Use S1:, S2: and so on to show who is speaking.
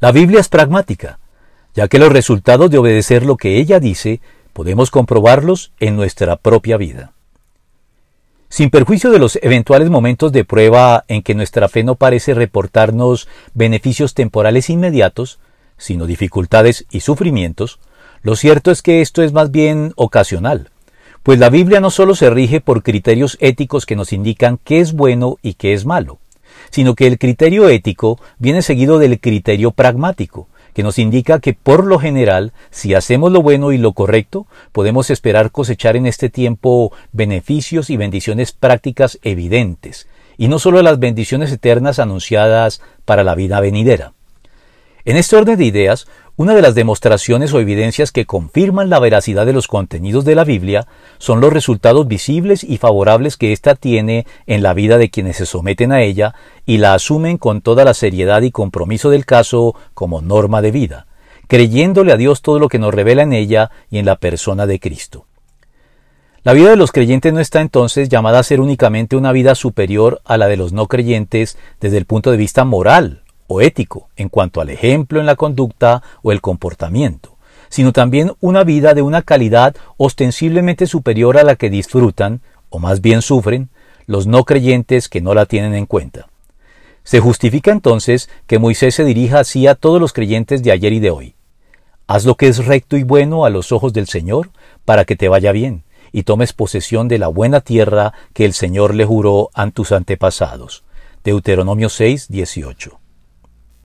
S1: La Biblia es pragmática, ya que los resultados de obedecer lo que ella dice podemos comprobarlos en nuestra propia vida. Sin perjuicio de los eventuales momentos de prueba en que nuestra fe no parece reportarnos beneficios temporales inmediatos, sino dificultades y sufrimientos, lo cierto es que esto es más bien ocasional, pues la Biblia no solo se rige por criterios éticos que nos indican qué es bueno y qué es malo, sino que el criterio ético viene seguido del criterio pragmático, que nos indica que por lo general, si hacemos lo bueno y lo correcto, podemos esperar cosechar en este tiempo beneficios y bendiciones prácticas evidentes, y no solo las bendiciones eternas anunciadas para la vida venidera. En este orden de ideas, una de las demostraciones o evidencias que confirman la veracidad de los contenidos de la Biblia son los resultados visibles y favorables que ésta tiene en la vida de quienes se someten a ella y la asumen con toda la seriedad y compromiso del caso como norma de vida, creyéndole a Dios todo lo que nos revela en ella y en la persona de Cristo. La vida de los creyentes no está entonces llamada a ser únicamente una vida superior a la de los no creyentes desde el punto de vista moral o ético en cuanto al ejemplo en la conducta o el comportamiento, sino también una vida de una calidad ostensiblemente superior a la que disfrutan, o más bien sufren, los no creyentes que no la tienen en cuenta. Se justifica entonces que Moisés se dirija así a todos los creyentes de ayer y de hoy. Haz lo que es recto y bueno a los ojos del Señor, para que te vaya bien, y tomes posesión de la buena tierra que el Señor le juró a tus antepasados. Deuteronomio 6, 18.